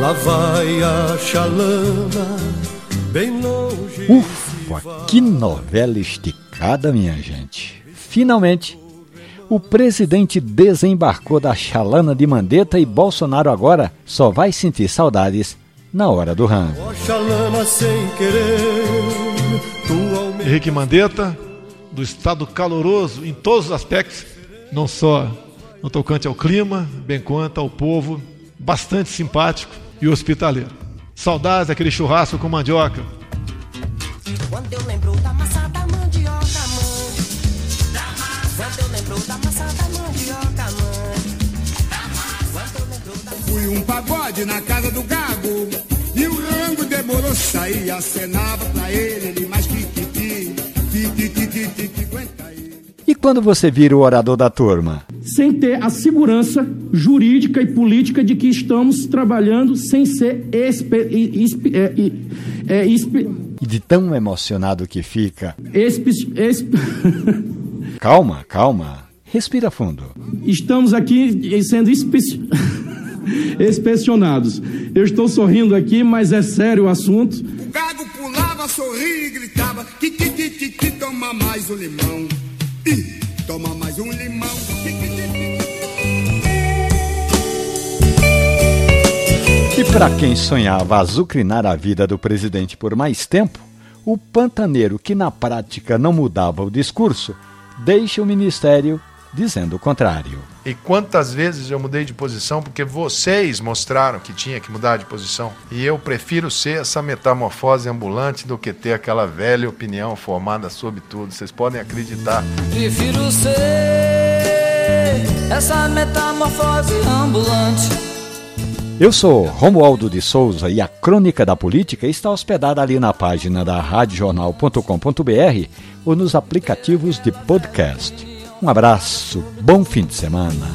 Lá vai a chalana, bem longe. Ufa, que novela esticada, minha gente. Finalmente, o presidente desembarcou da chalana de Mandetta e Bolsonaro agora só vai sentir saudades na hora do rango. Henrique Mandetta, do estado caloroso em todos os aspectos, não só no tocante ao clima, bem quanto ao povo, bastante simpático e hospitaleiro. Saudades daquele churrasco com mandioca. Quando eu lembro da massa da mandioca, mãe. Quando eu lembro da massa da mandioca, mãe. Fui um pagode na casa do gago. E o rango demorou sair, acenava pra ele, ele mais que que que que que que que que aguenta aí. E quando você vira o orador da turma? Sem ter a segurança jurídica e política de que estamos trabalhando sem ser espe, é, é, espe, e de tão emocionado que fica. Espe, calma, calma. Respira fundo. Estamos aqui sendo espe, inspecionados. Eu estou sorrindo aqui, mas é sério o assunto. O gago pulava, sorria e gritava: que, que, que, que, toma mais um limão. Ih, toma mais E para quem sonhava azucrinar a vida do presidente por mais tempo, o pantaneiro que na prática não mudava o discurso, deixa o ministério dizendo o contrário. E quantas vezes eu mudei de posição porque vocês mostraram que tinha que mudar de posição? E eu prefiro ser essa metamorfose ambulante do que ter aquela velha opinião formada sobre tudo. Vocês podem acreditar. Prefiro ser essa metamorfose ambulante eu sou Romualdo de Souza e a Crônica da Política está hospedada ali na página da radiojornal.com.br ou nos aplicativos de podcast. Um abraço, bom fim de semana.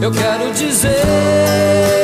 Eu quero dizer